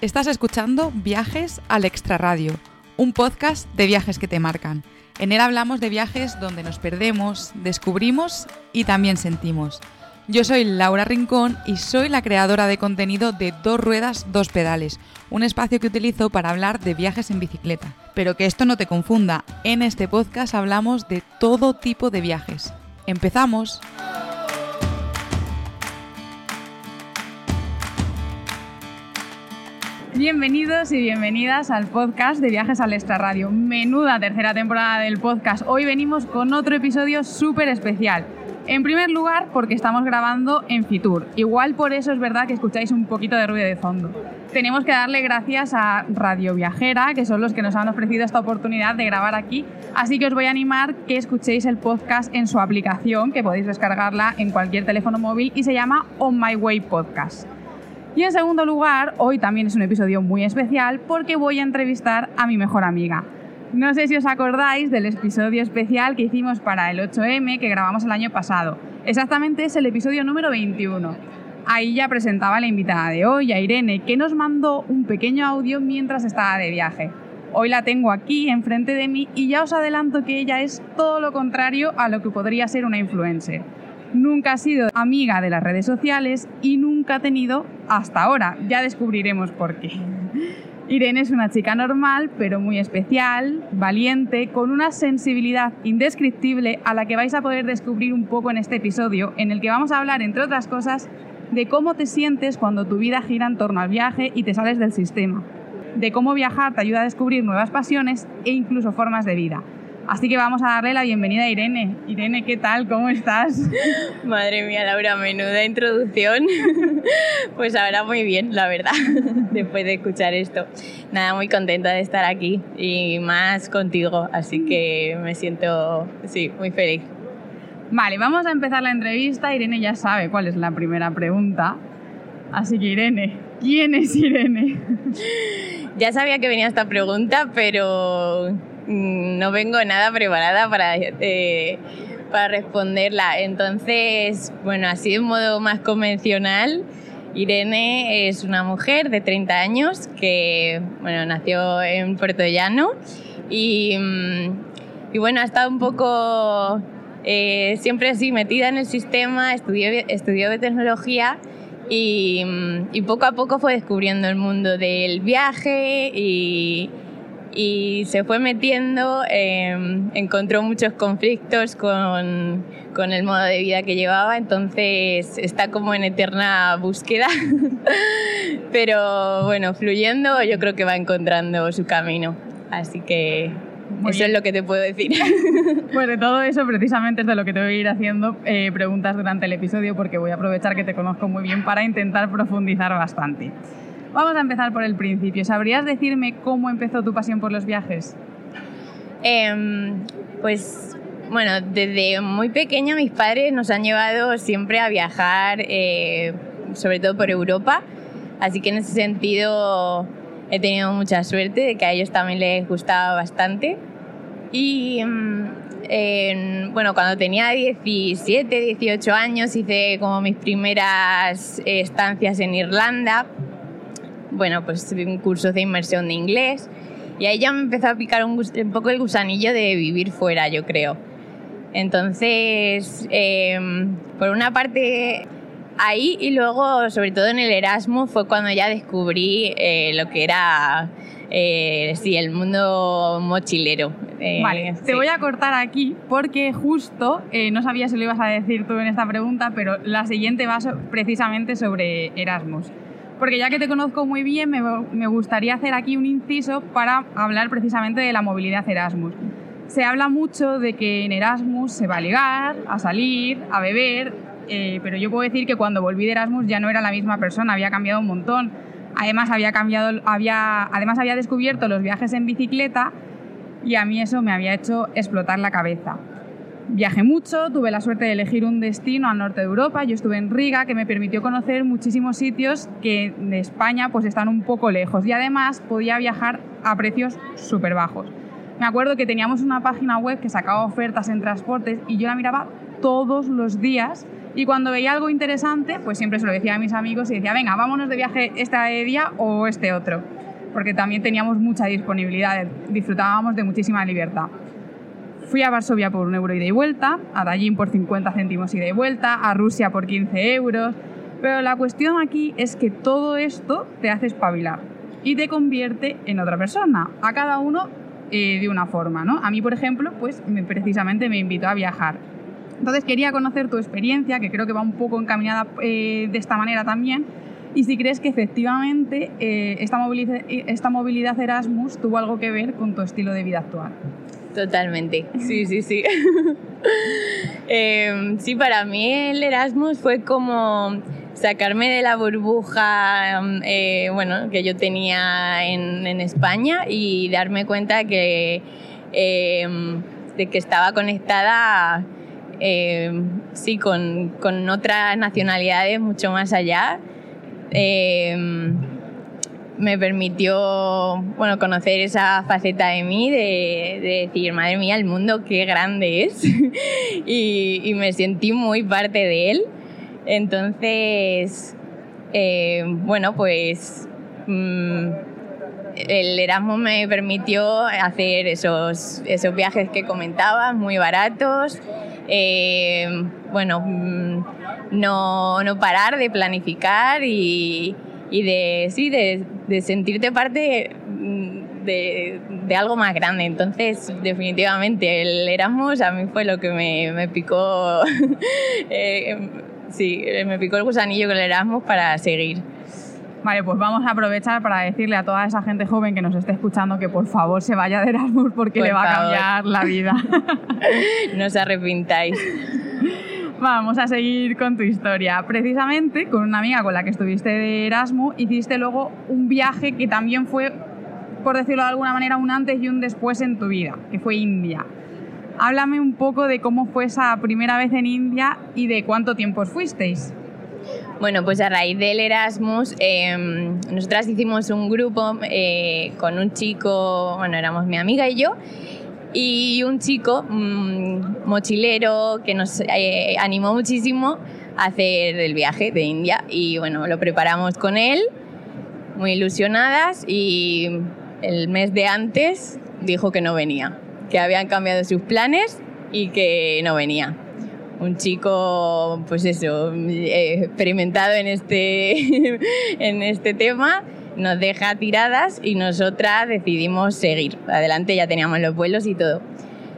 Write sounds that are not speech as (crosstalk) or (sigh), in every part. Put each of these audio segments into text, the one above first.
Estás escuchando Viajes al Extraradio, un podcast de viajes que te marcan. En él hablamos de viajes donde nos perdemos, descubrimos y también sentimos. Yo soy Laura Rincón y soy la creadora de contenido de Dos Ruedas, Dos Pedales, un espacio que utilizo para hablar de viajes en bicicleta. Pero que esto no te confunda, en este podcast hablamos de todo tipo de viajes. ¡Empezamos! Bienvenidos y bienvenidas al podcast de Viajes al Extra Radio. Menuda tercera temporada del podcast. Hoy venimos con otro episodio súper especial. En primer lugar, porque estamos grabando en Fitur. Igual por eso es verdad que escucháis un poquito de ruido de fondo. Tenemos que darle gracias a Radio Viajera, que son los que nos han ofrecido esta oportunidad de grabar aquí. Así que os voy a animar que escuchéis el podcast en su aplicación, que podéis descargarla en cualquier teléfono móvil y se llama On My Way Podcast. Y en segundo lugar, hoy también es un episodio muy especial porque voy a entrevistar a mi mejor amiga. No sé si os acordáis del episodio especial que hicimos para el 8M que grabamos el año pasado. Exactamente es el episodio número 21. Ahí ya presentaba la invitada de hoy, a Irene, que nos mandó un pequeño audio mientras estaba de viaje. Hoy la tengo aquí enfrente de mí y ya os adelanto que ella es todo lo contrario a lo que podría ser una influencer. Nunca ha sido amiga de las redes sociales y nunca ha tenido hasta ahora. Ya descubriremos por qué. Irene es una chica normal, pero muy especial, valiente, con una sensibilidad indescriptible a la que vais a poder descubrir un poco en este episodio, en el que vamos a hablar, entre otras cosas, de cómo te sientes cuando tu vida gira en torno al viaje y te sales del sistema, de cómo viajar te ayuda a descubrir nuevas pasiones e incluso formas de vida. Así que vamos a darle la bienvenida a Irene. Irene, ¿qué tal? ¿Cómo estás? (laughs) Madre mía, Laura, menuda introducción. (laughs) Pues ahora muy bien, la verdad, (laughs) después de escuchar esto. Nada, muy contenta de estar aquí y más contigo, así que me siento, sí, muy feliz. Vale, vamos a empezar la entrevista. Irene ya sabe cuál es la primera pregunta. Así que Irene, ¿quién es Irene? Ya sabía que venía esta pregunta, pero no vengo nada preparada para, eh, para responderla. Entonces, bueno, así de modo más convencional, Irene es una mujer de 30 años que, bueno, nació en Puerto Llano y, mm, y bueno, ha estado un poco eh, siempre así metida en el sistema, estudió, estudió tecnología y, mm, y poco a poco fue descubriendo el mundo del viaje y y se fue metiendo, em, encontró muchos conflictos con, con, el modo de vida que llevaba, entonces está como en eterna búsqueda, (laughs) pero bueno, fluyendo yo creo que va encontrando su camino, así que eso es lo que te puedo decir. (laughs) Pues de todo eso precisamente es de lo que te voy a ir haciendo eh, preguntas durante el episodio porque voy a aprovechar que te conozco muy bien para intentar profundizar bastante. Vamos a empezar por el principio. ¿Sabrías decirme cómo empezó tu pasión por los viajes? Em, pues bueno, desde muy pequeña mis padres nos han llevado siempre a viajar, eh, sobre todo por Europa. Así que en ese sentido he tenido mucha suerte de que a ellos también les gustaba bastante. Y em, bueno, cuando tenía 17, 18 años hice como mis primeras estancias en Irlanda bueno, pues un curso de inmersión de inglés y ahí ya me empezó a picar un, poco el gusanillo de vivir fuera, yo creo. Entonces, em, por una parte ahí y luego, sobre todo en el Erasmus, fue cuando ya descubrí eh, lo que era eh, sí, el mundo mochilero. Eh, vale, te voy a cortar aquí porque justo, no sabía si lo ibas a decir tú en esta pregunta, pero la siguiente va precisamente sobre Erasmus porque ya que te conozco muy bien, me, gustaría hacer aquí un inciso para hablar precisamente de la movilidad Erasmus. Se habla mucho de que en Erasmus se va a ligar, a salir, a beber, eh, pero yo puedo decir que cuando volví de Erasmus ya no era la misma persona, había cambiado un montón. Además había, cambiado, había, además había descubierto los viajes en bicicleta y a mí eso me había hecho explotar la cabeza. Viajé mucho, tuve la suerte de elegir un destino al norte de Europa. Yo estuve en Riga, que me permitió conocer muchísimos sitios que de España pues están un poco lejos y además podía viajar a precios súper bajos. Me acuerdo que teníamos una página web que sacaba ofertas en transportes y yo la miraba todos los días y cuando veía algo interesante, pues siempre se lo decía a mis amigos y decía, venga, vámonos de viaje este día o este otro, porque también teníamos mucha disponibilidad, disfrutábamos de muchísima libertad. Fui a Varsovia por un euro ida y vuelta, a Tallinn por 50 céntimos ida y vuelta, a Rusia por 15 euros, pero la cuestión aquí es que todo esto te hace espabilar y te convierte en otra persona, a cada uno eh, de una forma, ¿no? A mí, por ejemplo, pues precisamente me invitó a viajar. Entonces quería conocer tu experiencia, que creo que va un poco encaminada eh, de esta manera también, y si crees que efectivamente eh, esta, movilidad, esta movilidad Erasmus tuvo algo que ver con tu estilo de vida actual. Totalmente, sí, sí, sí. (laughs) Em, sí, para mí el Erasmus fue como sacarme de la burbuja eh, bueno, que yo tenía en, España y darme cuenta que, em, de que estaba conectada em, sí, con, con, otras nacionalidades mucho más allá. Em, me permitió bueno, conocer esa faceta de mí, de, de decir, madre mía, el mundo qué grande es. (laughs) y, me sentí muy parte de él. Entonces, eh, bueno, pues mm, el Erasmus me permitió hacer esos, esos viajes que comentaba, muy baratos. Eh, bueno, mm, no, no, parar de planificar y, y de, sí, de, de sentirte parte mm, de, de, algo más grande. Entonces, definitivamente, el Erasmus a mí fue lo que me, me picó. (laughs) eh, sí, me picó el gusanillo con el Erasmus para seguir. Vale, pues vamos a aprovechar para decirle a toda esa gente joven que nos esté escuchando que por favor se vaya de Erasmus porque le va a cambiar la vida. (laughs) no os arrepintáis. (laughs) Vamos a seguir con tu historia. Precisamente con una amiga con la que estuviste de Erasmus, hiciste luego un viaje que también fue, por decirlo de alguna manera, un antes y un después en tu vida, que fue India. Háblame un poco de cómo fue esa primera vez en India y de cuánto tiempo fuisteis. Bueno, pues a raíz del Erasmus, eh, nosotras hicimos un grupo eh, con un chico, bueno, éramos mi amiga y yo, y un chico mmm, mochilero que nos eh, animó muchísimo a hacer el viaje de India. Y bueno, lo preparamos con él, muy ilusionadas, y el mes de antes dijo que no venía que habían cambiado sus planes y que no venía. Un chico, pues eso, eh, experimentado en este, (laughs) en este tema, nos deja tiradas y nosotras decidimos seguir. Adelante ya teníamos los vuelos y todo.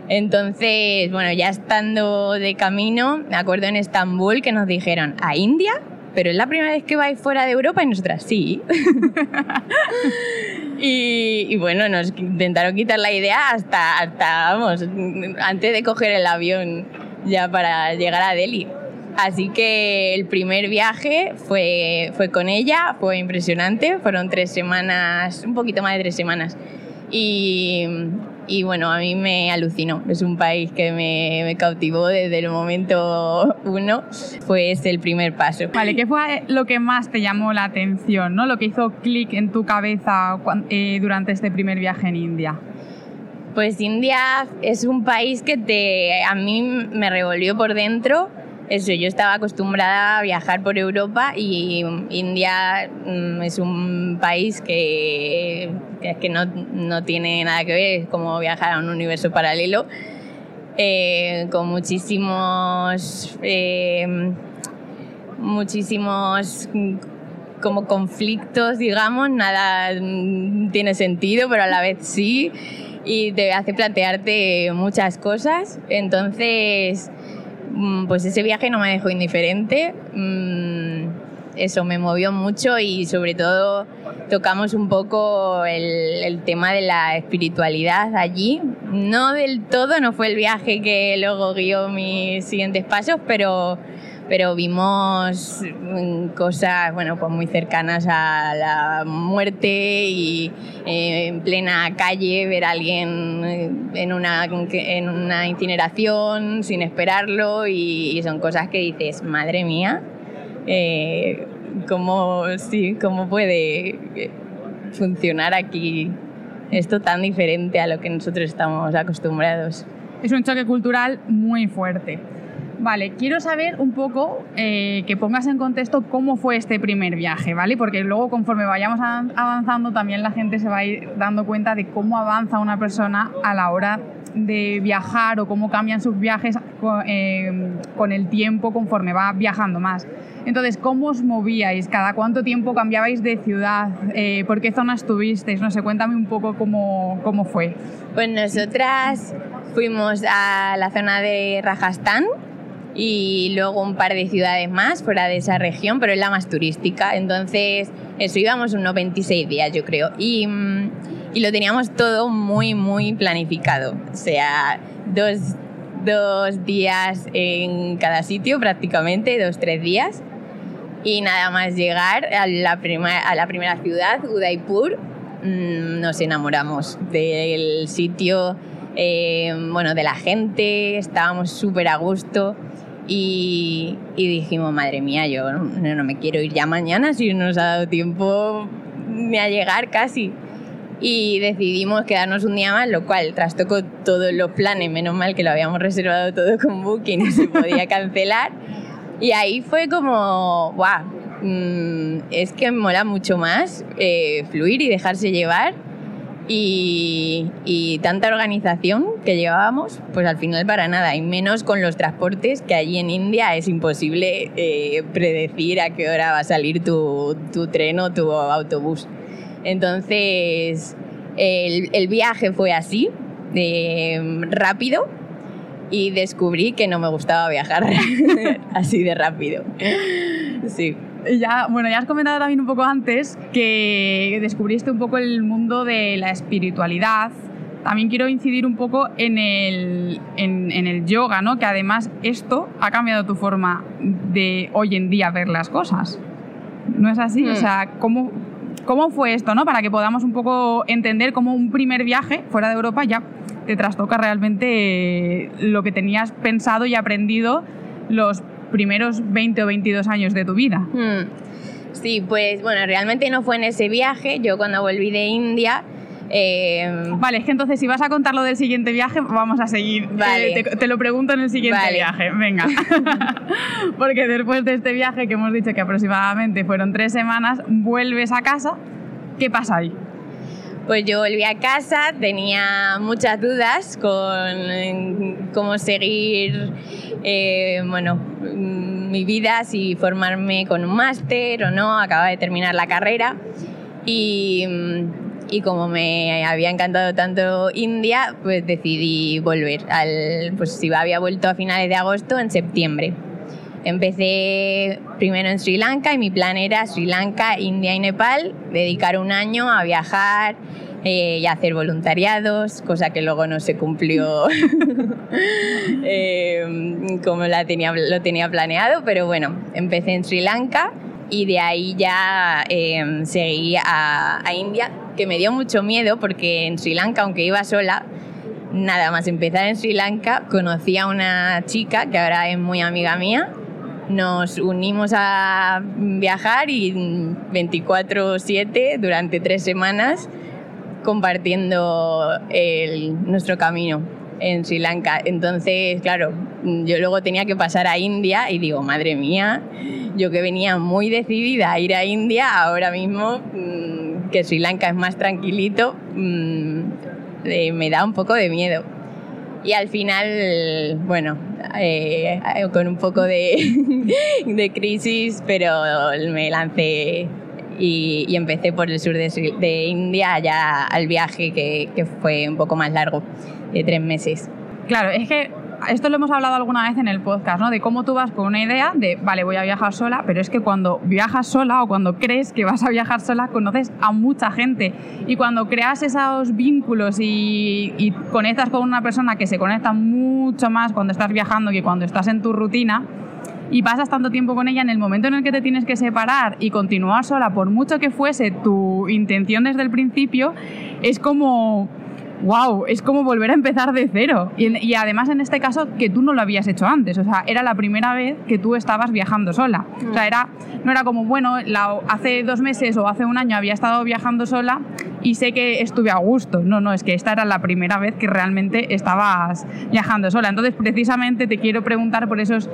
Entonces, bueno, ya estando de camino, me acuerdo en Estambul que nos dijeron, ¿a India? pero es la primera vez que vais fuera de Europa y nosotras sí. (laughs) y, y, bueno, nos intentaron quitar la idea hasta, hasta, vamos, antes de coger el avión ya para llegar a Delhi. Así que el primer viaje fue, fue con ella, fue impresionante, fueron tres semanas, un poquito más de tres semanas. Y, y bueno, a mí me alucinó. Es un país que me, me, cautivó desde el momento uno, pues el primer paso. Vale, ¿qué fue lo que más te llamó la atención, ¿no? lo que hizo clic en tu cabeza eh, durante este primer viaje en India? Pues India es un país que te, a mí me revolvió por dentro eso, yo estaba acostumbrada a viajar por Europa y India mm, es un país que, que, no, no, tiene nada que ver, es como viajar a un universo paralelo, eh, con muchísimos, eh, muchísimos como conflictos, digamos, nada tiene sentido, pero a la vez sí, y te hace plantearte muchas cosas. Entonces, Mm, pues ese viaje no me dejó indiferente. Mm, eso me movió mucho y sobre todo tocamos un poco el, el, tema de la espiritualidad allí. No del todo, no fue el viaje que luego guió mis siguientes pasos, pero, pero vimos mm, cosas bueno, pues muy cercanas a la muerte y eh, en plena calle ver a alguien eh, en una, en una incineración sin esperarlo y, son cosas que dices, madre mía. Eh, ¿cómo, sí, ¿Cómo puede funcionar aquí esto tan diferente a lo que nosotros estamos acostumbrados? Es un choque cultural muy fuerte. Vale, quiero saber un poco, eh, que pongas en contexto cómo fue este primer viaje, ¿vale? Porque luego conforme vayamos avanzando también la gente se va a ir dando cuenta de cómo avanza una persona a la hora de viajar o cómo cambian sus viajes eh, con, el tiempo conforme va viajando más. Entonces, ¿cómo os movíais? ¿Cada cuánto tiempo cambiabais de ciudad? Eh, ¿Por qué zona estuvisteis? No sé, cuéntame un poco cómo, cómo fue. Pues nosotras fuimos a la zona de Rajasthan y luego un par de ciudades más fuera de esa región, pero es la más turística. Entonces, eso íbamos unos 26 días, yo creo. Y, mm, y lo teníamos todo muy, muy planificado. O sea, dos, dos días en cada sitio prácticamente, dos, tres días. Y nada más llegar a la, a la primera ciudad, Udaipur, mm, nos enamoramos del sitio, eh, bueno, de la gente, estábamos súper a gusto. Y, dijimos, madre mía, yo no, me quiero ir ya mañana si no nos ha dado tiempo ni a llegar casi. Y decidimos quedarnos un día más, lo cual trastocó todos los planes, menos mal que lo habíamos reservado todo con Booking y se podía (laughs) cancelar. Y ahí fue como, guau, mm, es que mola mucho más eh, fluir y dejarse llevar y, tanta organización que llevábamos, pues al final para nada, y menos con los transportes, que allí en India es imposible eh, predecir a qué hora va a salir tu, tren o tu autobús. Entonces, el, el viaje fue así, de, rápido, y descubrí que no me gustaba viajar (laughs) así de rápido. Sí ya, bueno, ya has comentado también un poco antes que descubriste un poco el mundo de la espiritualidad. También quiero incidir un poco en el, en, el yoga, ¿no? Que además esto ha cambiado tu forma de hoy en día ver las cosas. ¿No es así? O mm. sea, ¿cómo, ¿cómo fue esto, no? Para que podamos un poco entender cómo un primer viaje fuera de Europa ya te trastoca realmente lo que tenías pensado y aprendido los primeros 20 o 22 años de tu vida. Hmm. Sí, pues bueno, realmente no fue en ese viaje. Yo cuando volví de India... Eh, vale, es que entonces si vas a contar lo del siguiente viaje, vamos a seguir. Vale. Te, lo pregunto en el siguiente viaje. Venga. (laughs) Porque después de este viaje que hemos dicho que aproximadamente fueron tres semanas, vuelves a casa. ¿Qué pasa ahí? Pues yo volví a casa, tenía muchas dudas con cómo seguir, eh, bueno, mi vida, si formarme con un máster o no, acababa de terminar la carrera y, y, como me había encantado tanto India, pues decidí volver. Al, pues si había vuelto a finales de agosto, en septiembre. Empecé primero en Sri Lanka y mi plan era Sri Lanka, India y Nepal, dedicar un año a viajar, eh, y hacer voluntariados, cosa que luego no se cumplió (laughs) eh, como la tenía, lo tenía planeado, pero bueno, empecé en Sri Lanka y de ahí ya eh, seguí a, a India, que me dio mucho miedo porque en Sri Lanka, aunque iba sola, nada más empezar en Sri Lanka, conocí a una chica que ahora es muy amiga mía. Nos unimos a viajar y 24/7 durante tres semanas compartiendo nuestro camino en Sri Lanka. Entonces, claro, yo luego tenía que pasar a India y digo, madre mía, yo que venía muy decidida a ir a India, ahora mismo mm, que Sri Lanka es más tranquilito, mm, eh, me da un poco de miedo. Y al final, bueno, eh, con un poco de, (laughs) de crisis, pero me lancé y, empecé por el sur de, India ya al viaje que, que, fue un poco más largo, de tres meses. Claro, es que esto lo hemos hablado alguna vez en el podcast, ¿no? De cómo tú vas con una idea de, vale, voy a viajar sola, pero es que cuando viajas sola o cuando crees que vas a viajar sola, conoces a mucha gente. Y cuando creas esos vínculos y, y conectas con una persona que se conecta mucho más cuando estás viajando que cuando estás en tu rutina, y pasas tanto tiempo con ella, en el momento en el que te tienes que separar y continuar sola, por mucho que fuese tu intención desde el principio, es como wow, es como volver a empezar de cero. Y, además en este caso que tú no lo habías hecho antes, o sea, era la primera vez que tú estabas viajando sola. O sea, era, no era como, bueno, hace dos meses o hace un año había estado viajando sola y sé que estuve a gusto. No, no, es que esta era la primera vez que realmente estabas viajando sola. Entonces, precisamente te quiero preguntar por esos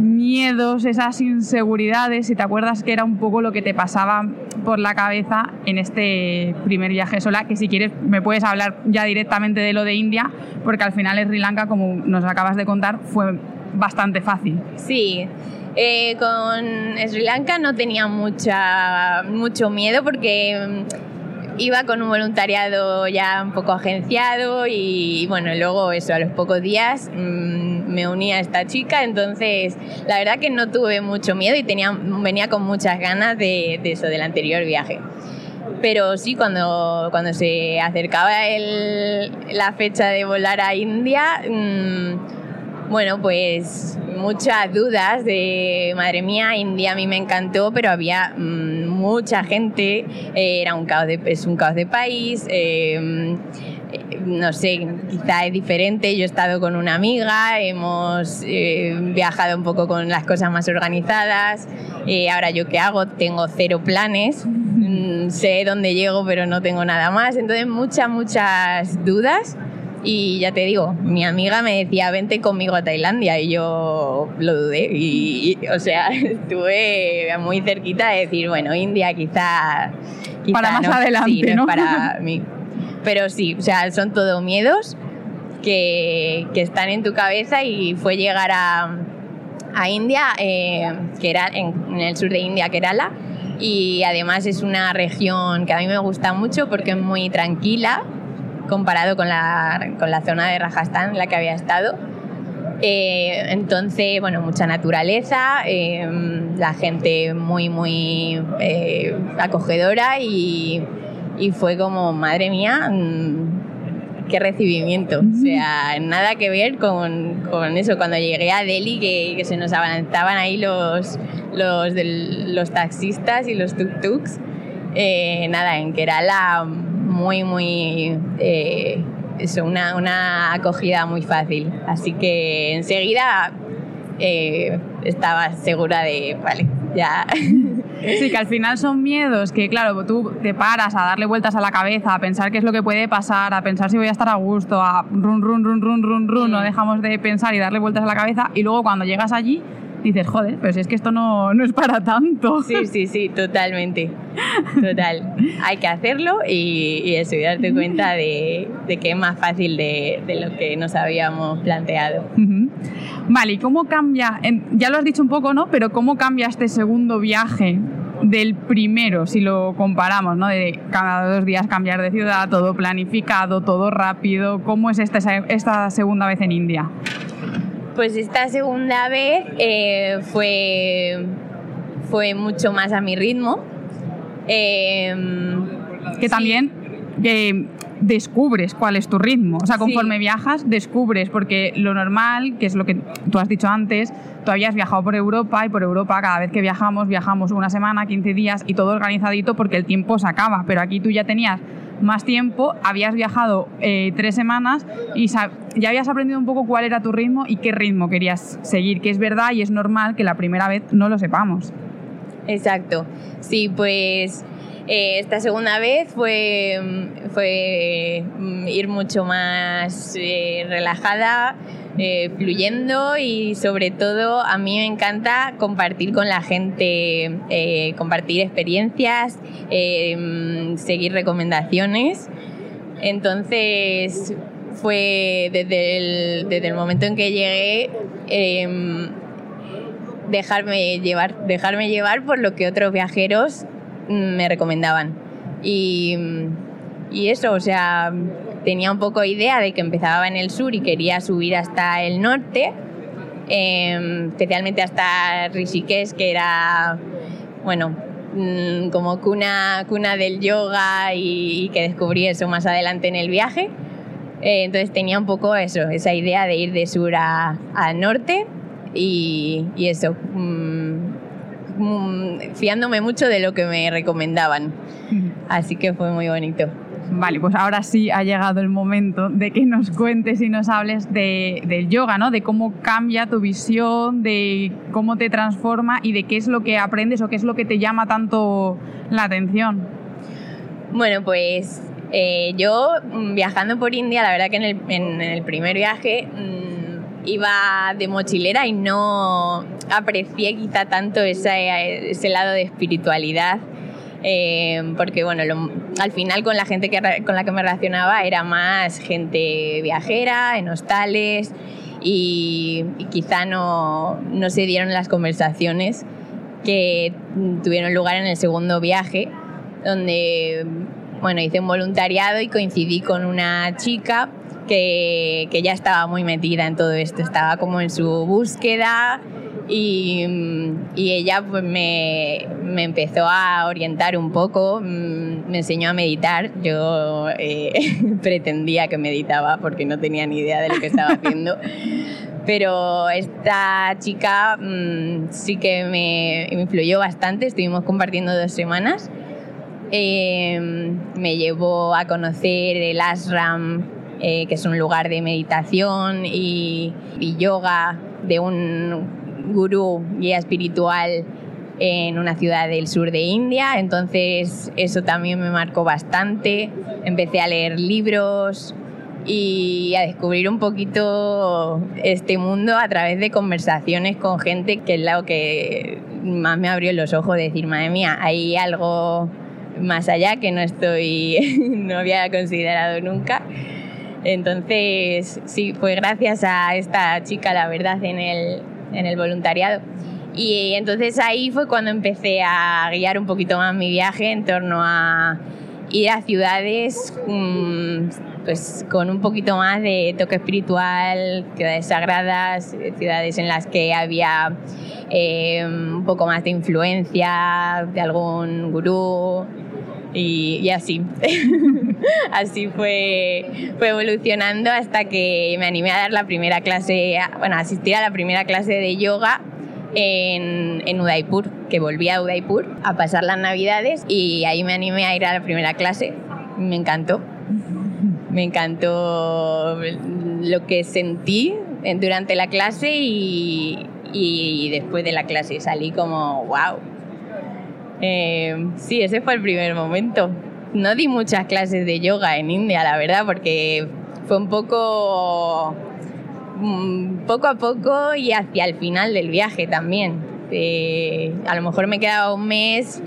miedos, esas inseguridades, si te acuerdas que era un poco lo que te pasaba por la cabeza en este primer viaje sola, que si quieres me puedes hablar ya directamente de lo de India, porque al final Sri Lanka, como nos acabas de contar, fue bastante fácil. Sí, eh, con Sri Lanka no tenía mucha, mucho miedo porque mm, iba con un voluntariado ya un poco agenciado y bueno, luego eso, a los pocos días mmm, me uní a esta chica, entonces la verdad que no tuve mucho miedo y tenía, venía con muchas ganas de, de eso, del anterior viaje. Pero sí, cuando, cuando se acercaba el, la fecha de volar a India, mmm, bueno, pues muchas dudas de, madre mía, India a mí me encantó, pero había mmm, mucha gente, eh, era un caos de, es un caos de país, eh, no sé, quizá es diferente. Yo he estado con una amiga, hemos eh, viajado un poco con las cosas más organizadas. Eh, ahora yo qué hago, tengo cero planes, mm, sé dónde llego, pero no tengo nada más. Entonces muchas, muchas dudas. Y ya te digo, mi amiga me decía, vente conmigo a Tailandia. Y yo lo dudé. Y, y o sea, (laughs) estuve muy cerquita de decir, bueno, India quizá. quizá para más no, adelante, sí, no, ¿no? es para (laughs) mí. Pero sí, o sea, son todo miedos que, que están en tu cabeza y fue llegar a, a India, eh, que era en, en, el sur de India, Kerala, y además es una región que a mí me gusta mucho porque es muy tranquila comparado con la, con la zona de Rajasthan en la que había estado. Eh, entonces, bueno, mucha naturaleza, eh, la gente muy, muy eh, acogedora y, y, fue como, madre mía, mm, qué recibimiento. O sea, nada que ver con, con eso. Cuando llegué a Delhi, que, que se nos abalanzaban ahí los, los, del, los taxistas y los tuk-tuks. Eh, nada, en Kerala muy, muy eh, eso, una, una, acogida muy fácil. Así que enseguida eh, estaba segura de, vale, ya. (laughs) Sí, que al final son miedos que, claro, tú te paras a darle vueltas a la cabeza, a pensar qué es lo que puede pasar, a pensar si voy a estar a gusto, a run, run, run, run, run, run, no dejamos de pensar y darle vueltas a la cabeza y luego cuando llegas allí dices, joder, pero si es que esto no, no es para tanto. Sí, sí, sí, totalmente. Total. (laughs) Hay que hacerlo y, y eso, y darte cuenta de, de, que es más fácil de, de, lo que nos habíamos planteado. Uh -huh. Vale, ¿y cómo cambia? Ya lo has dicho un poco, ¿no? Pero ¿cómo cambia este segundo viaje del primero, si lo comparamos, ¿no? De cada dos días cambiar de ciudad, todo planificado, todo rápido. ¿Cómo es esta, esta segunda vez en India? Pues esta segunda vez eh, fue, fue mucho más a mi ritmo. Eh, que también eh, descubres cuál es tu ritmo. O sea, conforme sí. viajas, descubres, porque lo normal, que es lo que tú has dicho antes, tú habías viajado por Europa y por Europa cada vez que viajamos, viajamos una semana, 15 días y todo organizadito porque el tiempo se acaba. Pero aquí tú ya tenías más tiempo, habías viajado eh, tres semanas y ya habías aprendido un poco cuál era tu ritmo y qué ritmo querías seguir, que es verdad y es normal que la primera vez no lo sepamos. Exacto. Sí, pues esta segunda vez fue, fue ir mucho más eh, relajada, eh, fluyendo y sobre todo a mí me encanta compartir con la gente, eh, compartir experiencias, eh, seguir recomendaciones. Entonces fue desde el, desde el momento en que llegué em, dejarme llevar, dejarme llevar por lo que otros viajeros me recomendaban. Y, y eso, o sea, tenía un poco idea de que empezaba en el sur y quería subir hasta el norte, eh, especialmente hasta Rishikesh, que era, bueno, mmm, como cuna, cuna del yoga y, que descubrí eso más adelante en el viaje. Eh, entonces tenía un poco eso, esa idea de ir de sur a, a norte y, y eso, mmm, fiándome mucho de lo que me recomendaban. (laughs) Así que fue muy bonito. Vale, pues ahora sí ha llegado el momento de que nos cuentes y nos hables de, del yoga, ¿no? De cómo cambia tu visión, de cómo te transforma y de qué es lo que aprendes o qué es lo que te llama tanto la atención. Bueno, pues eh, yo mm, viajando por India, la verdad que en el, en el primer viaje mmm, iba de mochilera y no aprecié quizá tanto ese, ese lado de espiritualidad. Eh, porque bueno, lo, al final con la gente que, con la que me relacionaba era más gente viajera, en hostales y, y quizá no, no se dieron las conversaciones que tuvieron lugar en el segundo viaje, donde bueno, hice un voluntariado y coincidí con una chica que, que, ya estaba muy metida en todo esto, estaba como en su búsqueda y, y ella pues me, me, empezó a orientar un poco, mm, me enseñó a meditar, yo eh, (laughs) pretendía que meditaba porque no tenía ni idea de lo que estaba haciendo. pero esta chica mmm, sí que me, influyó bastante, estuvimos compartiendo dos semanas. Eh, me llevó a conocer el ashram, eh, que es un lugar de meditación y, yoga de un gurú guía espiritual en una ciudad del sur de India, entonces eso también me marcó bastante. Empecé a leer libros, y a descubrir un poquito este mundo a través de conversaciones con gente que es lo que más me abrió los ojos, de decir, madre mía, hay algo más allá que no estoy, (laughs) no había considerado nunca. Entonces, sí, fue gracias a esta chica, la verdad, en el, en el voluntariado. Y entonces ahí fue cuando empecé a guiar un poquito más mi viaje en torno a ir a ciudades mmm, pues con un poquito más de toque espiritual, ciudades sagradas, ciudades en las que había eh, un poco más de influencia de algún gurú y, así. (laughs) así fue, fue evolucionando hasta que me animé a dar la primera clase, bueno, asistir a la primera clase de yoga en, en, Udaipur, que volví a Udaipur a pasar las navidades y ahí me animé a ir a la primera clase. Me encantó. Me encantó lo que sentí durante la clase y, y después de la clase salí como, wow. Eh, sí, ese fue el primer momento. No di muchas clases de yoga en India, la verdad, porque fue un poco Mm, poco a poco y hacia el final del viaje también. Eh, a lo mejor me quedaba un mes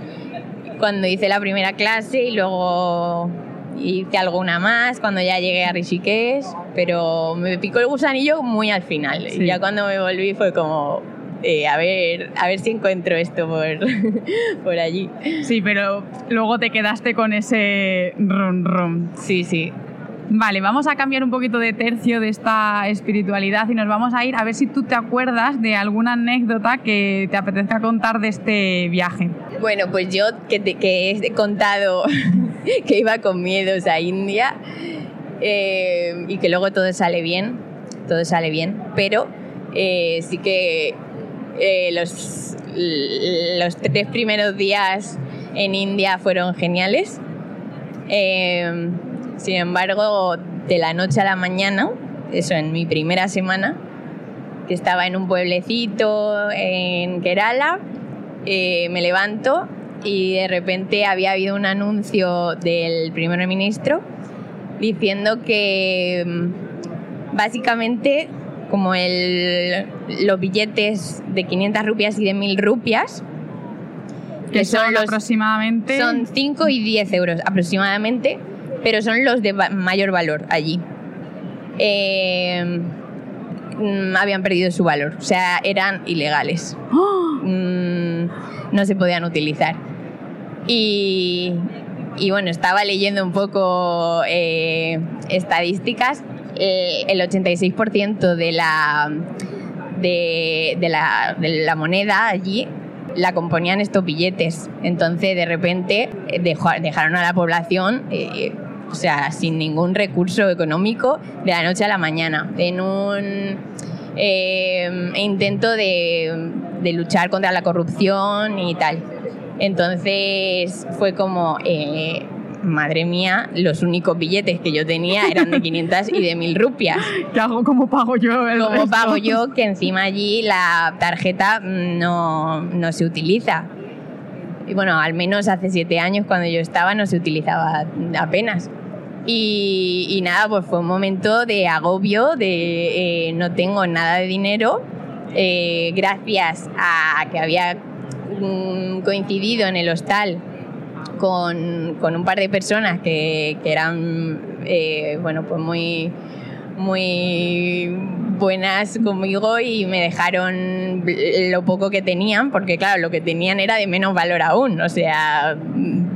cuando hice la primera clase y luego hice alguna más cuando ya llegué a Rishikesh, pero me picó el gusanillo muy al final. Sí. Y ya cuando me volví fue como, eh, a, ver, a ver si encuentro esto por, (laughs) por allí. Sí, pero luego te quedaste con ese rum rum. Sí, sí. Vale, vamos a cambiar un poquito de tercio de esta espiritualidad y nos vamos a ir a ver si tú te acuerdas de alguna anécdota que te apetezca contar de este viaje. Bueno, pues yo que, te, que he contado (laughs) que iba con miedos a India eh, y que luego todo sale bien, todo sale bien, pero eh, sí que eh, los, los tres primeros días en India fueron geniales. Eh, sin embargo, de la noche a la mañana, eso en mi primera semana, que estaba en un pueblecito en Kerala, eh, me levanto y de repente había habido un anuncio del primer ministro diciendo que mm, básicamente como el, los billetes de 500 rupias y de 1000 rupias, que son, los, aproximadamente... Son 5 y 10 euros aproximadamente, pero son los de mayor valor allí. Eh, mm, habían perdido su valor, o sea, eran ilegales. Mm, no se podían utilizar. Y, y bueno, estaba leyendo un poco eh, estadísticas. Eh, el 86% de la, de, de, la, de la moneda allí la componían estos billetes. Entonces, de repente, dejaron a la población eh, o sea, sin ningún recurso económico de la noche a la mañana, en un eh, intento de, luchar contra la corrupción y tal. Entonces fue como, madre mía, los únicos billetes que yo tenía eran de 500 y de 1000 rupias. (laughs) ¿Qué hago? ¿Cómo pago yo? ¿Cómo resto? pago yo? Que encima allí la tarjeta no, no se utiliza. y bueno, al menos hace siete años cuando yo estaba no se utilizaba apenas. Y, nada, pues fue un momento de agobio, de eh, no tengo nada de dinero, eh, gracias a que había mm, coincidido en el hostal con, con, un par de personas que, que eran, eh, bueno, pues muy, muy buenas conmigo y me dejaron lo poco que tenían, porque claro, lo que tenían era de menos valor aún, o sea,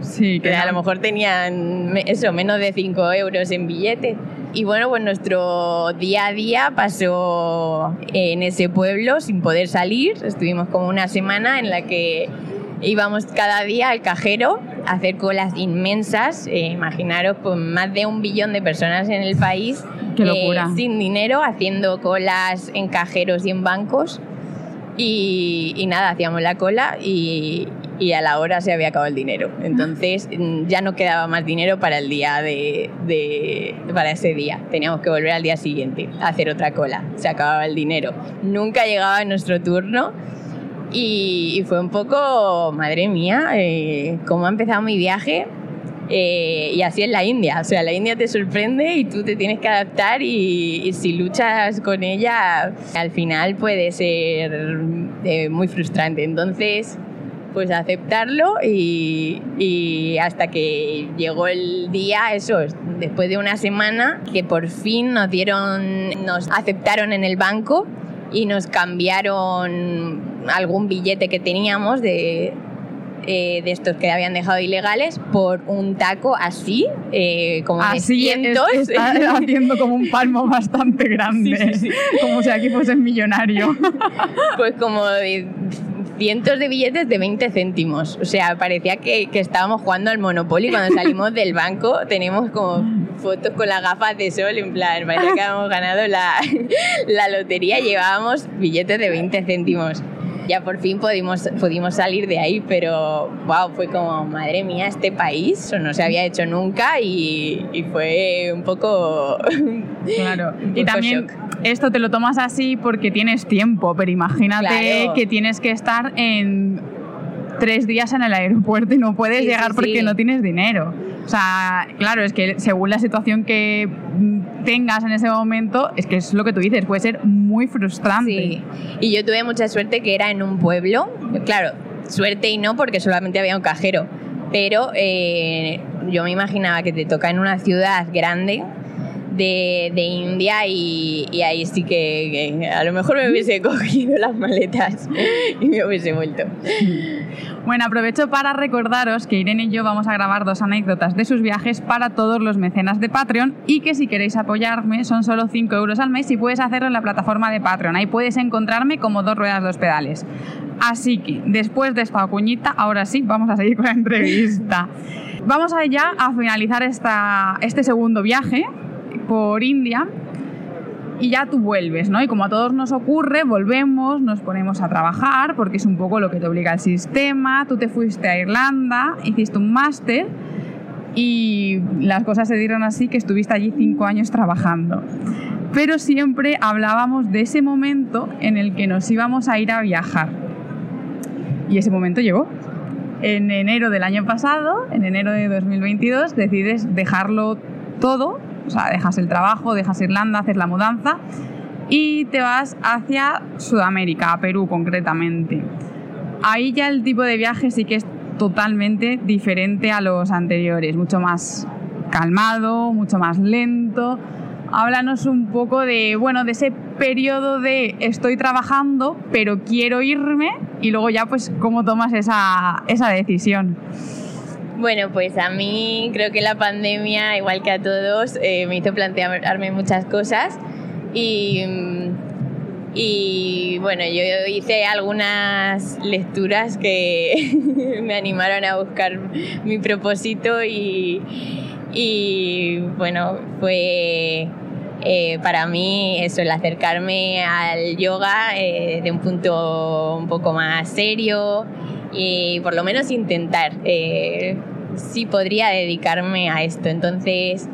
sí, que a lo mejor tenían eso, menos de 5 euros en billete. Y bueno, pues nuestro día a día pasó en ese pueblo sin poder salir, estuvimos como una semana en la que íbamos cada día al cajero hacer colas inmensas, eh, imaginaros, pues más de un billón de personas en el país eh, sin dinero, haciendo colas en cajeros y en bancos. Y, nada, hacíamos la cola y, a la hora se había acabado el dinero. Entonces mm, ya no quedaba más dinero para el día de, para ese día. Teníamos que volver al día siguiente a hacer otra cola. Se acababa el dinero. Nunca llegaba nuestro turno y, fue un poco, madre mía, eh, cómo ha empezado mi viaje eh, y así es la India, o sea, la India te sorprende y tú te tienes que adaptar y, si luchas con ella, al final puede ser eh, muy frustrante. Entonces, pues aceptarlo y, y, hasta que llegó el día, eso, después de una semana, que por fin nos dieron, nos aceptaron en el banco y nos cambiaron algún billete que teníamos de, eh, de estos que habían dejado ilegales por un taco así, eh, como así de cientos. haciendo (laughs) como un palmo bastante grande, como si aquí fuese millonario. (laughs) Pues como de cientos de billetes de 20 céntimos. O sea, parecía que, que estábamos jugando al Monopoly cuando salimos del banco. Tenemos como fotos con las gafas de sol, en plan, parecía que habíamos ganado la, (laughs) la lotería. Llevábamos billetes de 20 céntimos ya por fin pudimos, pudimos salir de ahí, pero wow, fue como, madre mía, este país no se había hecho nunca y, y fue un poco... (laughs) Claro, y también esto te lo tomas así porque tienes tiempo, pero imagínate que tienes que estar en tres días en el aeropuerto y no puedes llegar porque no tienes dinero. O sea, claro, es que según la situación que tengas en ese momento, es que es lo que tú dices, puede ser muy frustrante. Sí. Y yo tuve mucha suerte que era en un pueblo, claro, suerte y no porque solamente había un cajero, pero eh, yo me imaginaba que te toca en una ciudad grande de, de India y, y, ahí sí que, a lo mejor me hubiese (laughs) cogido las maletas (laughs) y me hubiese vuelto. Bueno, aprovecho para recordaros que Irene y yo vamos a grabar dos anécdotas de sus viajes para todos los mecenas de Patreon y que si queréis apoyarme son solo 5 euros al mes y puedes hacerlo en la plataforma de Patreon. Ahí puedes encontrarme como dos ruedas, dos pedales. Así que después de esta cuñita, ahora sí, vamos a seguir con la entrevista. Vamos allá a finalizar esta, este segundo viaje por India y ya tú vuelves, ¿no? Y como a todos nos ocurre, volvemos, nos ponemos a trabajar, porque es un poco lo que te obliga el sistema. Tú te fuiste a Irlanda, hiciste un máster y las cosas se dieron así que estuviste allí cinco años trabajando. Pero siempre hablábamos de ese momento en el que nos íbamos a ir a viajar. Y ese momento llegó. En enero del año pasado, en enero de 2022, decides dejarlo todo o sea, dejas el trabajo, dejas Irlanda, haces la mudanza y te vas hacia Sudamérica, a Perú concretamente. Ahí ya el tipo de viaje sí que es totalmente diferente a los anteriores, mucho más calmado, mucho más lento. Háblanos un poco de, bueno, de ese periodo de estoy trabajando, pero quiero irme y luego ya pues cómo tomas esa, esa decisión. Bueno, pues a mí creo que la pandemia, igual que a todos, eh, me hizo plantearme muchas cosas y, y bueno, yo hice algunas lecturas que (laughs) me animaron a buscar mi propósito y, y bueno, fue eh, para mí eso, el acercarme al yoga eh, de un punto un poco más serio y por lo menos intentar si podría dedicarme a esto. Entonces,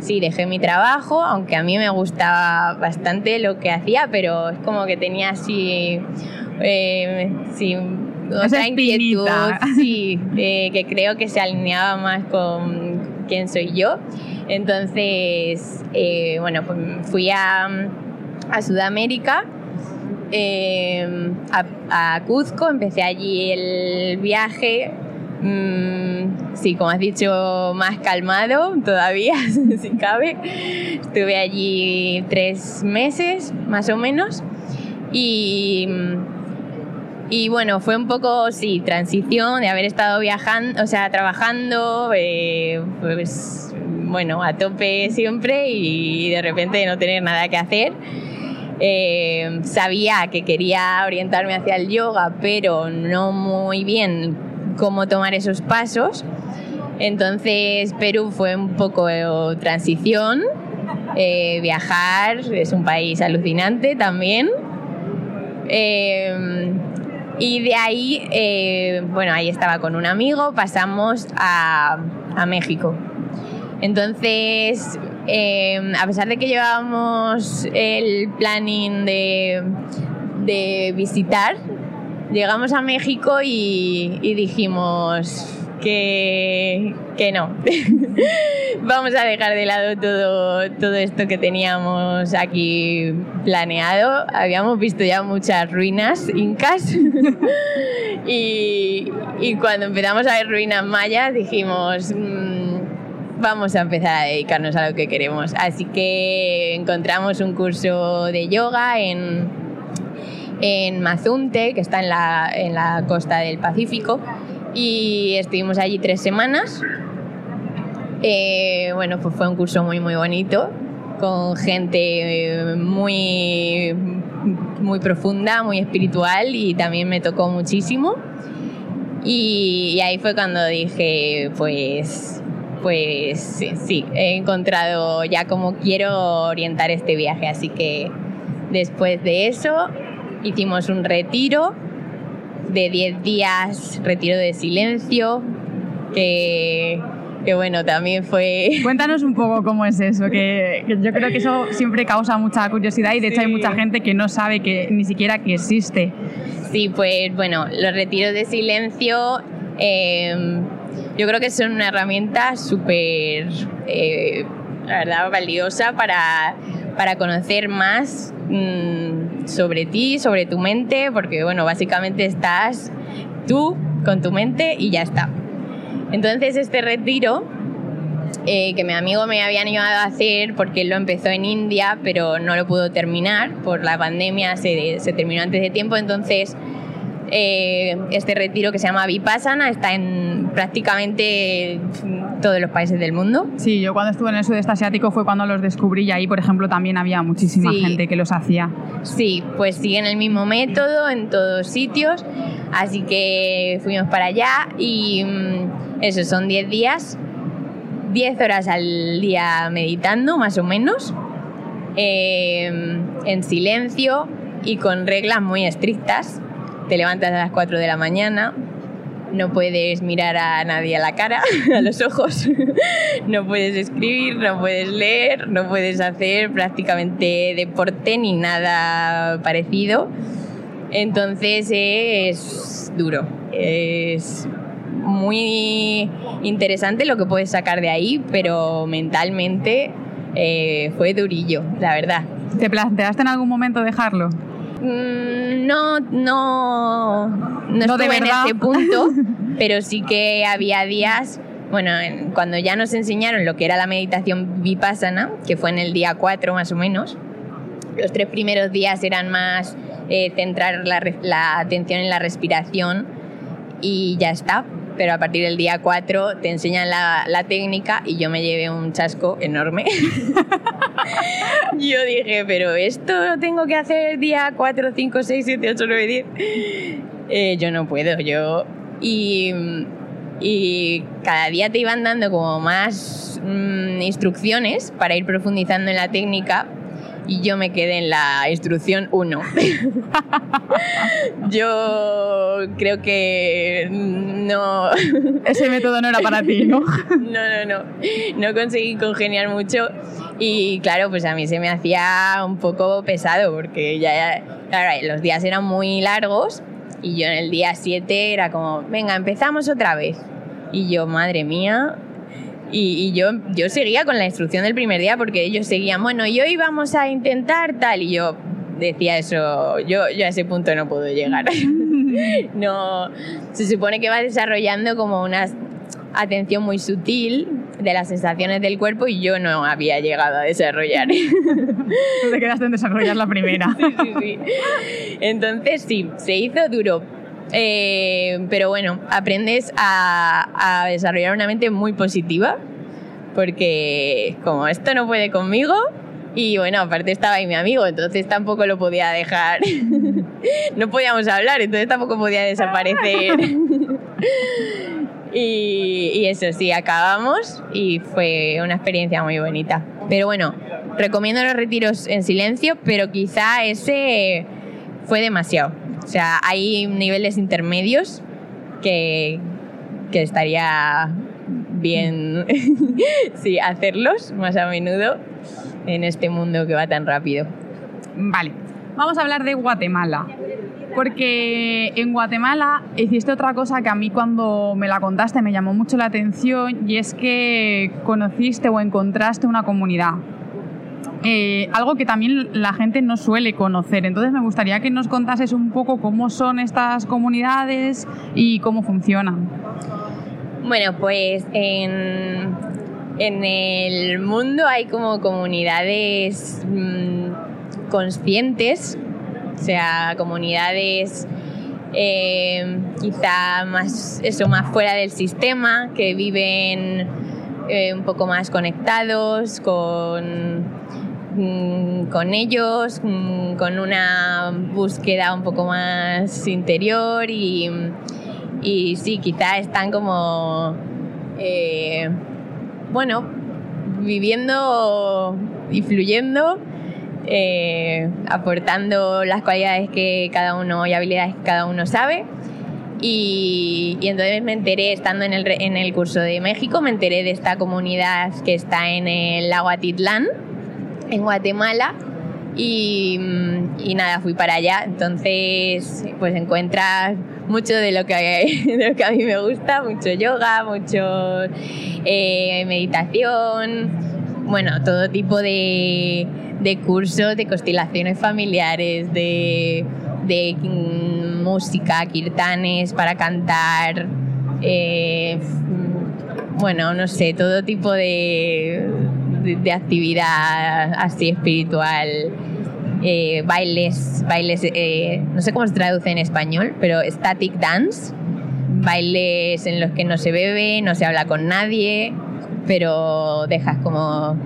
sí, dejé mi trabajo, aunque a mí me gustaba bastante lo que hacía, pero es como que tenía así, eh, otra inquietud, sí, que creo que se alineaba más con quién soy yo. Entonces, eh, bueno, pues fui a, a Sudamérica, eh, a, a, Cuzco, empecé allí el viaje. Mm, sí, como has dicho, más calmado todavía, (laughs) si cabe. Estuve allí tres meses, más o menos. Y, y bueno, fue un poco, sí, transición de haber estado viajando, o sea, trabajando, eh, pues bueno, a tope siempre y de repente no tener nada que hacer. Eh, sabía que quería orientarme hacia el yoga, pero no muy bien cómo tomar esos pasos. Entonces Perú fue un poco transición, eh, viajar, es un país alucinante también. Eh, y de ahí, bueno, ahí estaba con un amigo, pasamos a, a México. Entonces, a pesar de que llevábamos el planning de, visitar, llegamos a México y, dijimos que, que no. (laughs) Vamos a dejar de lado todo, todo esto que teníamos aquí planeado. Habíamos visto ya muchas ruinas incas (laughs) y, y cuando empezamos a ver ruinas mayas dijimos... Mm, vamos a empezar a dedicarnos a lo que queremos. Así que encontramos un curso de yoga en, en Mazunte, que está en la, en la costa del Pacífico, y estuvimos allí tres semanas. Eh, bueno, pues fue un curso muy, muy bonito, con gente muy, muy profunda, muy espiritual, y también me tocó muchísimo. Y ahí fue cuando dije, pues pues sí, he encontrado ya cómo quiero orientar este viaje. Así que después de eso hicimos un retiro de 10 días, retiro de silencio, que, bueno, también fue... (laughs) Cuéntanos un poco cómo es eso, que, yo creo que eso siempre causa mucha curiosidad y de hecho hay mucha gente que no sabe que ni siquiera que existe. Sí, pues bueno, los retiros de silencio... Eh, yo creo que son una herramienta súper, eh, verdad, valiosa para, para conocer más mm, sobre ti, sobre tu mente, porque, bueno, básicamente estás tú con tu mente y ya está. Entonces, este retiro eh, que mi amigo me había animado a hacer porque él lo empezó en India, pero no lo pudo terminar por la pandemia, se, se terminó antes de tiempo, entonces eh, este retiro que se llama Vipassana está en prácticamente todos los países del mundo. Sí, yo cuando estuve en el sudeste asiático fue cuando los descubrí y ahí, por ejemplo, también había muchísima gente que los hacía. Sí, pues siguen el mismo método en todos sitios, así que fuimos para allá y mm, eso, son 10 días, 10 horas al día meditando, más o menos, eh, en silencio y con reglas muy estrictas te levantas a las 4 de la mañana, no puedes mirar a nadie a la cara, (laughs) a los ojos, (laughs) no puedes escribir, no puedes leer, no puedes hacer prácticamente deporte ni nada parecido. Entonces es duro, es muy interesante lo que puedes sacar de ahí, pero mentalmente eh, fue durillo, la verdad. ¿Te planteaste en algún momento dejarlo? Mm, no, no, no, estuve en ese punto, (laughs) pero sí que había días, bueno, cuando ya nos enseñaron lo que era la meditación vipassana, que fue en el día 4 más o menos, los tres primeros días eran más eh, centrar la, la atención en la respiración y ya está, pero a partir del día 4 te enseñan la, la técnica y yo me llevé un chasco enorme. (laughs) yo dije, pero esto lo tengo que hacer día 4, 5, 6, 7, 8, 9, 10. yo no puedo, yo... Y, y cada día te iban dando como más mmm, instrucciones para ir profundizando en la técnica y yo me quedé en la instrucción 1. (laughs) yo creo que no... Ese método no era para ti, ¿no? (laughs) no, no, no. No conseguí congeniar mucho y claro, pues a mí se me hacía un poco pesado porque ya, claro, los días eran muy largos Y yo en el día 7 era como, venga, empezamos otra vez. Y yo, madre mía, y, yo, yo seguía con la instrucción del primer día porque ellos seguían, bueno, y hoy vamos a intentar tal. Y yo decía eso, yo, yo a ese punto no puedo llegar. (laughs) no, se supone que vas desarrollando como una atención muy sutil de las sensaciones del cuerpo y yo no había llegado a desarrollar. (laughs) te quedaste en desarrollar la primera. sí, sí, sí. Entonces sí, se hizo duro, eh, pero bueno, aprendes a, desarrollar una mente muy positiva, porque como esto no puede conmigo, y bueno, aparte estaba ahí mi amigo, entonces tampoco lo podía dejar. (laughs) no podíamos hablar, entonces tampoco podía desaparecer. (laughs) y, y, eso sí, acabamos y fue una experiencia muy bonita. Pero bueno, recomiendo los retiros en silencio, pero quizá ese fue demasiado. O sea, hay niveles intermedios que, que estaría bien (laughs) sí, hacerlos más a menudo en este mundo que va tan rápido. Vale, vamos a hablar de Guatemala. Porque en Guatemala hiciste otra cosa que a mí cuando me la contaste me llamó mucho la atención y es que conociste o encontraste una comunidad. Eh, algo que también la gente no suele conocer. Entonces me gustaría que nos contases un poco cómo son estas comunidades y cómo funcionan. Bueno, pues en, el mundo hay como comunidades mm, conscientes, o sea, comunidades eh, quizá más, eso, más fuera del sistema, que viven eh, un poco más conectados con Mm, con ellos, mm, con una búsqueda un poco más interior y, sí, quizá están como, eh, bueno, viviendo y fluyendo, eh, aportando las cualidades que cada uno y habilidades que cada uno sabe. Y, y, entonces me enteré, estando en el, en el curso de México, me enteré de esta comunidad que está en el lago Atitlán, en Guatemala y, y, nada, fui para allá. Entonces, pues encuentras mucho de lo que, (laughs) de lo que a mí me gusta, mucho yoga, mucho eh, meditación, bueno, todo tipo de, de, cursos de constelaciones familiares, de, de mm, música, kirtanes para cantar. Eh, bueno, no sé, todo tipo de, de, actividad así espiritual, eh, bailes, bailes eh, no sé cómo se traduce en español, pero static dance, bailes en los que no se bebe, no se habla con nadie, pero dejas como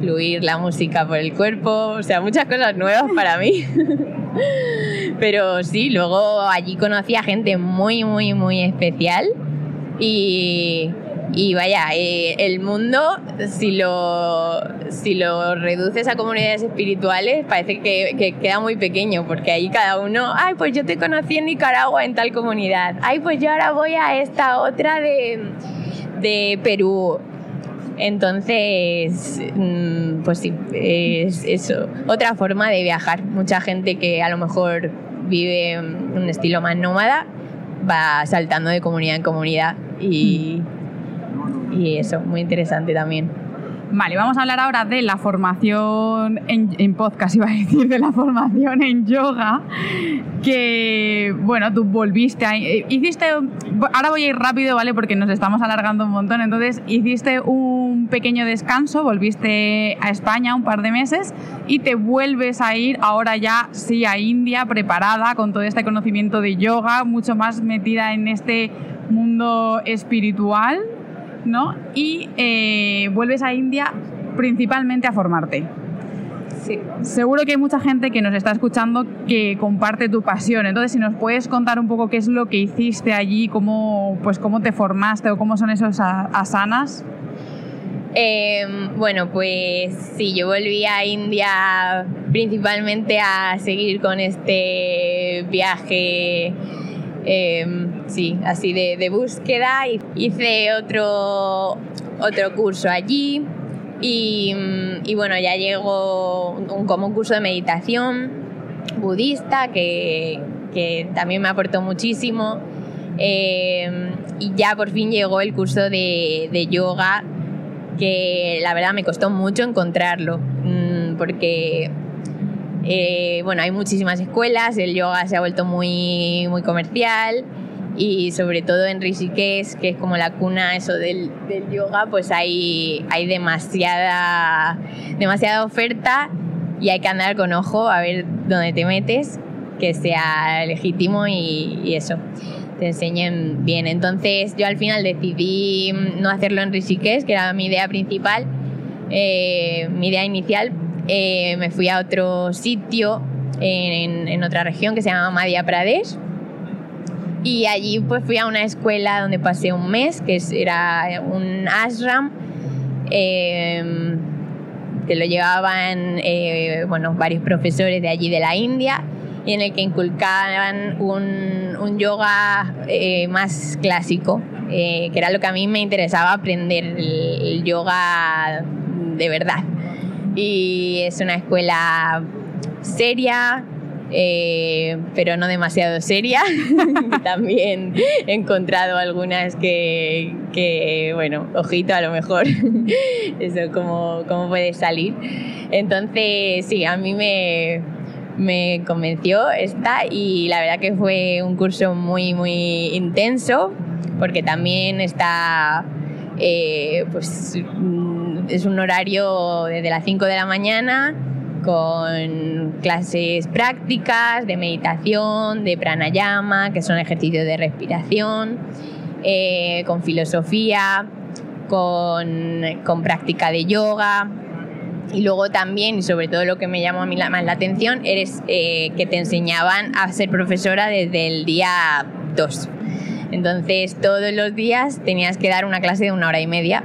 fluir la música por el cuerpo, o sea, muchas cosas nuevas para mí. (laughs) pero sí, luego allí conocí a gente muy, muy, muy especial y y vaya, eh, el mundo, si lo, si lo reduces a comunidades espirituales, parece que, queda muy pequeño, porque ahí cada uno, ay, pues yo te conocí en Nicaragua en tal comunidad, ay, pues yo ahora voy a esta otra de, de Perú. Entonces, mm, pues sí, es eso. Otra forma de viajar. Mucha gente que a lo mejor vive un estilo más nómada va saltando de comunidad en comunidad y y eso, muy interesante también. Vale, vamos a hablar ahora de la formación en, podcast, (laughs) iba a decir, de la formación en yoga, que, bueno, tú volviste a... Hiciste... Ahora voy a ir rápido, ¿vale? Porque nos estamos alargando un montón. Entonces, hiciste un pequeño descanso, volviste a España un par de meses y te vuelves a ir ahora ya, sí, a India, preparada con todo este conocimiento de yoga, mucho más metida en este mundo espiritual ¿no? Y eh, vuelves a India principalmente a formarte. Sí. Seguro que hay mucha gente que nos está escuchando que comparte tu pasión. Entonces, si nos puedes contar un poco qué es lo que hiciste allí, cómo, pues, cómo te formaste o cómo son esos asanas. Em, bueno, pues sí, yo volví a India principalmente a seguir con este viaje Em, sí, así de, búsqueda. Hice otro, otro curso allí y, y bueno, ya llegó un, como un curso de meditación budista que, que también me aportó muchísimo. Eh, y ya por fin llegó el curso de, de, yoga, que la verdad me costó mucho encontrarlo, mm, porque eh, bueno, hay muchísimas escuelas, el yoga se ha vuelto muy, muy comercial y sobre todo en Rishikesh, que es como la cuna eso del, del yoga, pues hay, hay demasiada, demasiada oferta y hay que andar con ojo a ver dónde te metes, que sea legítimo y, y eso, te enseñen bien. Entonces yo al final decidí no hacerlo en Rishikesh, que era mi idea principal, eh, mi idea inicial. Eh, me fui a otro sitio en, otra región que se llama Madhya Pradesh y allí pues fui a una escuela donde pasé un mes, que era un ashram, eh, que lo llevaban eh, bueno, varios profesores de allí de la India, y en el que inculcaban un, yoga eh, más clásico, que era lo que a mí me interesaba aprender, el yoga de verdad. Y es una escuela seria, eh, pero no demasiado seria. (laughs) También he encontrado algunas que, que, bueno, ojito a lo mejor, (laughs) eso cómo, cómo puede salir. Entonces, sí, a mí me, me convenció esta y la verdad que fue un curso muy, muy intenso, porque también está, eh, pues, es un horario desde las 5 de la mañana con clases prácticas de meditación, de pranayama, que son ejercicios de respiración, eh, con filosofía, con, con, práctica de yoga. Y luego también, y sobre todo lo que me llamó a mí más la atención, eres eh, que te enseñaban a ser profesora desde el día 2. Entonces todos los días tenías que dar una clase de una hora y media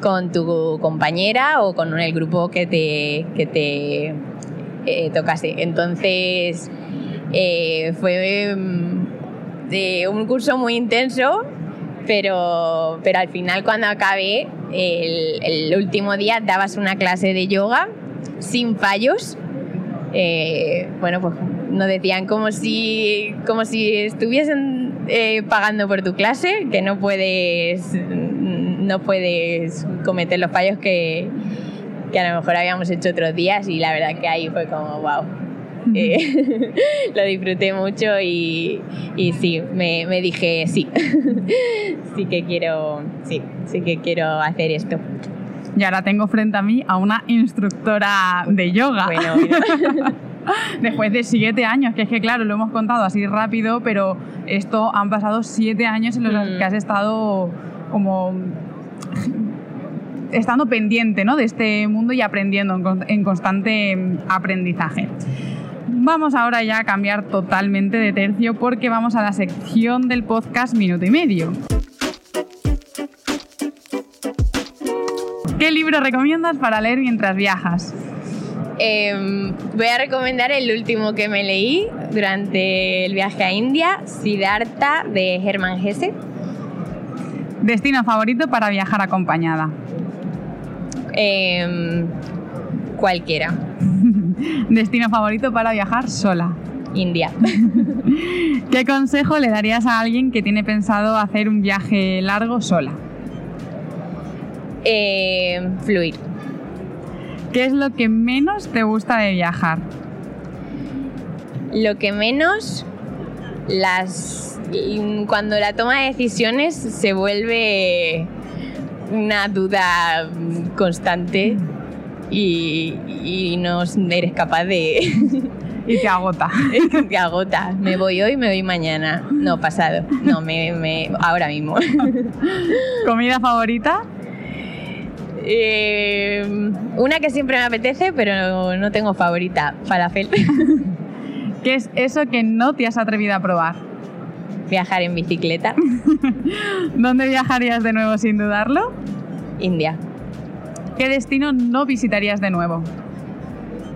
con tu compañera o con el grupo que te, que te eh, tocase. Entonces eh, fue eh, un curso muy intenso, pero, pero al final cuando acabé, el, último día dabas una clase de yoga sin fallos. Eh, bueno, pues nos decían como si, como si estuviesen pagando por tu clase, que no puedes no puedes cometer los fallos que, que a lo mejor habíamos hecho otros días y la verdad que ahí fue como, wow. Eh, (laughs) lo disfruté mucho y, y sí, me, me, dije sí, (laughs) sí que quiero, sí, sí que quiero hacer esto. Y ahora tengo frente a mí a una instructora de yoga. Bueno, (laughs) bueno. Después de siete años, que es que claro, lo hemos contado así rápido, pero esto han pasado siete años en los mm. que has estado como estando pendiente ¿no? de este mundo y aprendiendo en constante aprendizaje. Vamos ahora ya a cambiar totalmente de tercio porque vamos a la sección del podcast Minuto y Medio. ¿Qué libro recomiendas para leer mientras viajas? Eh, voy a recomendar el último que me leí durante el viaje a India, Siddhartha de Hermann Hesse. ¿Destino favorito para viajar acompañada? Eh, cualquiera. (laughs) ¿Destino favorito para viajar sola? India. (laughs) ¿Qué consejo le darías a alguien que tiene pensado hacer un viaje largo sola? Eh, fluir. ¿Qué es lo que menos te gusta de viajar? Lo que menos, las cuando la toma de decisiones se vuelve una duda constante y, y no eres capaz de... y te agota. (laughs) te agota. Me voy hoy, me voy mañana. No, pasado. No, me, me ahora mismo. (laughs) ¿Comida favorita? Eh, una que siempre me apetece, pero no, no tengo favorita. Falafel. (laughs) ¿Qué es eso que no te has atrevido a probar? Viajar en bicicleta. (laughs) ¿Dónde viajarías de nuevo sin dudarlo? India. ¿Qué destino no visitarías de nuevo?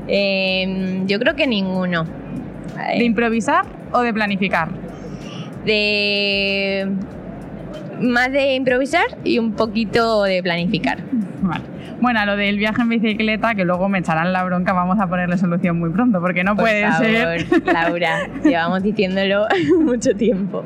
Eh, yo creo que ninguno. ¿De improvisar o de planificar? De más de improvisar y un poquito de planificar. Bueno, a lo del viaje en bicicleta, que luego me echarán la bronca, vamos a ponerle solución muy pronto, porque no Por puede favor, ser. Laura, (laughs) llevamos diciéndolo (laughs) mucho tiempo.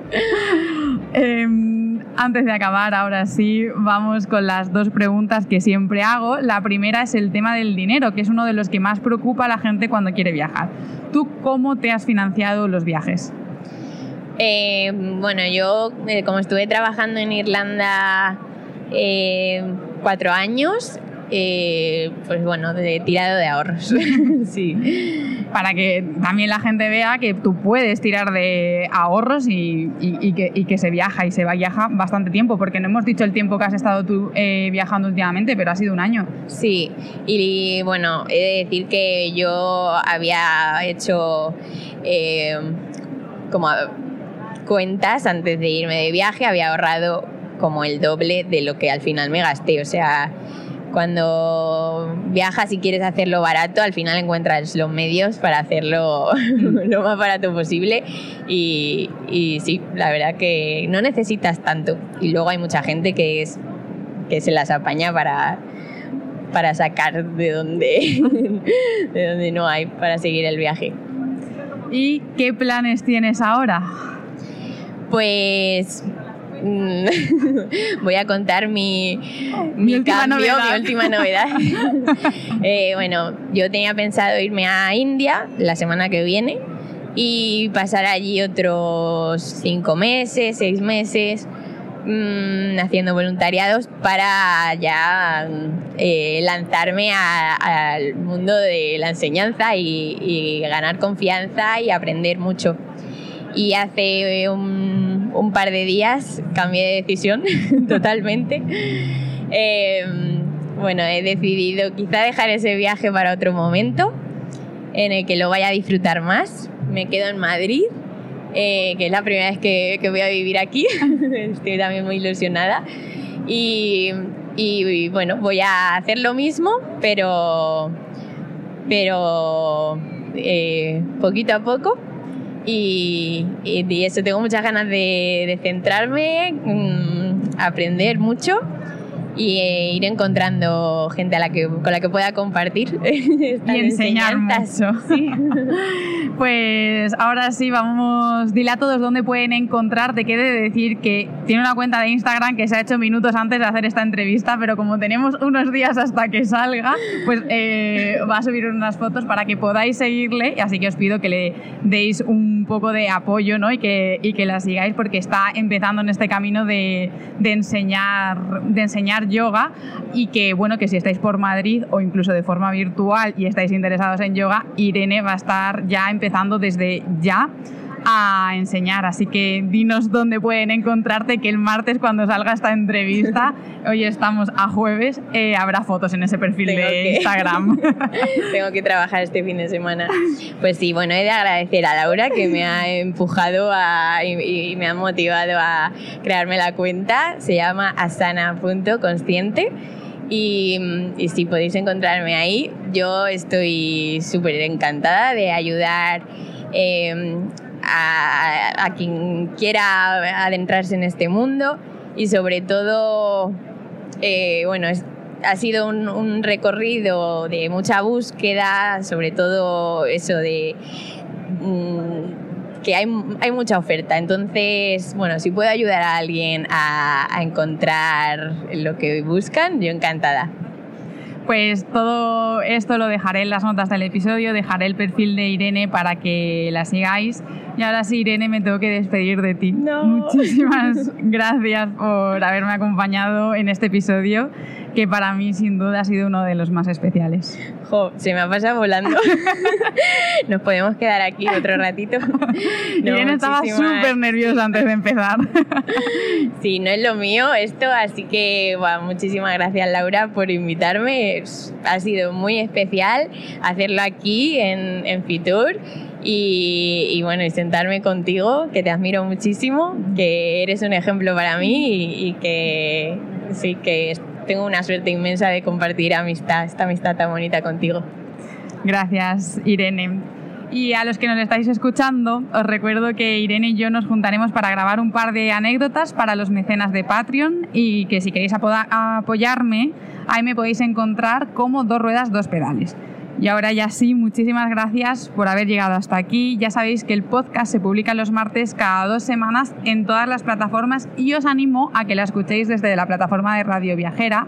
Em, antes de acabar, ahora sí, vamos con las dos preguntas que siempre hago. La primera es el tema del dinero, que es uno de los que más preocupa a la gente cuando quiere viajar. ¿Tú cómo te has financiado los viajes? Eh, bueno, yo eh, como estuve trabajando en Irlanda eh, cuatro años, eh, pues bueno, de, tirado de ahorros. (laughs) sí. Para que también la gente vea que tú puedes tirar de ahorros y, y- y que, y que se viaja y se viaja bastante tiempo, porque no hemos dicho el tiempo que has estado tú eh, viajando últimamente, pero ha sido un año. Sí, y bueno, he de decir que yo había hecho eh, como cuentas antes de irme de viaje, había ahorrado como el doble de lo que al final me gasté. O sea, cuando viajas y quieres hacerlo barato, al final encuentras los medios para hacerlo (laughs) lo más barato posible. Y, y sí, la verdad que no necesitas tanto. Y luego hay mucha gente que es que se las apaña para, para sacar de donde, (laughs) de donde no hay para seguir el viaje. ¿Y qué planes tienes ahora? Pues (laughs) voy a contar mi, Mi última cambio, novedad. mi última novedad. (laughs) Eh, bueno, yo tenía pensado irme a India la semana que viene y pasar allí otros cinco meses, seis meses, mm, haciendo voluntariados para ya mm, eh, lanzarme a- al mundo de la enseñanza y, y ganar confianza y aprender mucho. Y hace un, un par de días cambié de decisión (laughs) totalmente. Eh, bueno, he decidido quizá dejar ese viaje para otro momento en el que lo vaya a disfrutar más. Me quedo en Madrid, eh, que es la primera vez que, voy a vivir aquí. (laughs) Estoy también muy ilusionada. Y, bueno, voy a hacer lo mismo, pero, pero eh, poquito a poco. Y, y- eso, tengo muchas ganas de, de centrarme, mm, aprender mucho y eh, ir encontrando gente a la que, con la que pueda compartir (laughs) y enseñar mucho. (laughs) Pues ahora sí, vamos, dile a todos dónde pueden encontrarte. Que he de decir que tiene una cuenta de Instagram que se ha hecho minutos antes de hacer esta entrevista, pero como tenemos unos días hasta que salga, pues eh, va a subir unas fotos para que podáis seguirle. Así que os pido que le deis un poco de apoyo ¿no? y, que, y que la sigáis porque está empezando en este camino de, de enseñar, de enseñar yoga y que bueno que si estáis por Madrid o incluso de forma virtual y estáis interesados en yoga, Irene va a estar ya empezando desde ya a enseñar, así que dinos dónde pueden encontrarte, que el martes cuando salga esta entrevista, (laughs) hoy estamos a jueves, eh, habrá fotos en ese perfil Tengo de que- Instagram. (laughs) Tengo que trabajar este fin de semana. Pues sí, bueno, he de agradecer a Laura que me ha empujado a- y, y me ha motivado a crearme la cuenta. Se llama asana.consciente. Y, y si podéis encontrarme ahí, yo estoy súper encantada de ayudar eh, a, quien quiera adentrarse en este mundo y sobre todo, eh, bueno, ha sido un, un recorrido de mucha búsqueda, sobre todo eso de mm, que hay, hay mucha oferta. Entonces, bueno, si puedo ayudar a alguien a, a encontrar lo que buscan, yo encantada. Pues todo esto lo dejaré en las notas del episodio, dejaré el perfil de Irene para que la sigáis. Y ahora sí, Irene, me tengo que despedir de ti. No. Muchísimas (laughs) gracias por haberme acompañado en este episodio, que para mí sin duda ha sido uno de los más especiales. Jo, se me ha pasado volando. (laughs) Nos podemos quedar aquí otro (laughs) ratito. (laughs) No, Irene estaba súper nerviosa antes de empezar. Sí, no es lo mío esto, así que bueno, muchísimas gracias Laura por invitarme. Ha sido muy especial hacerlo aquí en, en Fitur y, y bueno, y sentarme contigo, que te admiro muchísimo, que eres un ejemplo para mí y, y que sí, que tengo una suerte inmensa de compartir amistad, esta amistad tan bonita contigo. Gracias, Irene. Y a los que nos estáis escuchando, os recuerdo que Irene y yo nos juntaremos para grabar un par de anécdotas para los mecenas de Patreon y que si queréis apoyarme, ahí me podéis encontrar como dos ruedas, dos pedales. Y ahora ya sí, muchísimas gracias por haber llegado hasta aquí. Ya sabéis que el podcast se publica los martes cada dos semanas en todas las plataformas y os animo a que la escuchéis desde la plataforma de Radio Viajera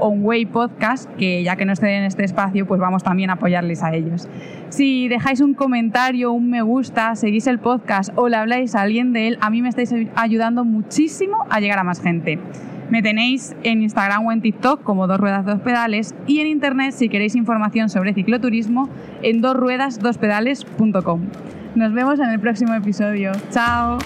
o un Way Podcast, que ya que no estén en este espacio, pues vamos también a apoyarles a ellos. Si dejáis un comentario, un me gusta, seguís el podcast o le habláis a alguien de él, a mí me estáis ayudando muchísimo a llegar a más gente. Me tenéis en Instagram o en TikTok como Dos Ruedas Dos Pedales y en Internet si queréis información sobre cicloturismo en dosruedasdospedales.com. Nos vemos en el próximo episodio. Chao.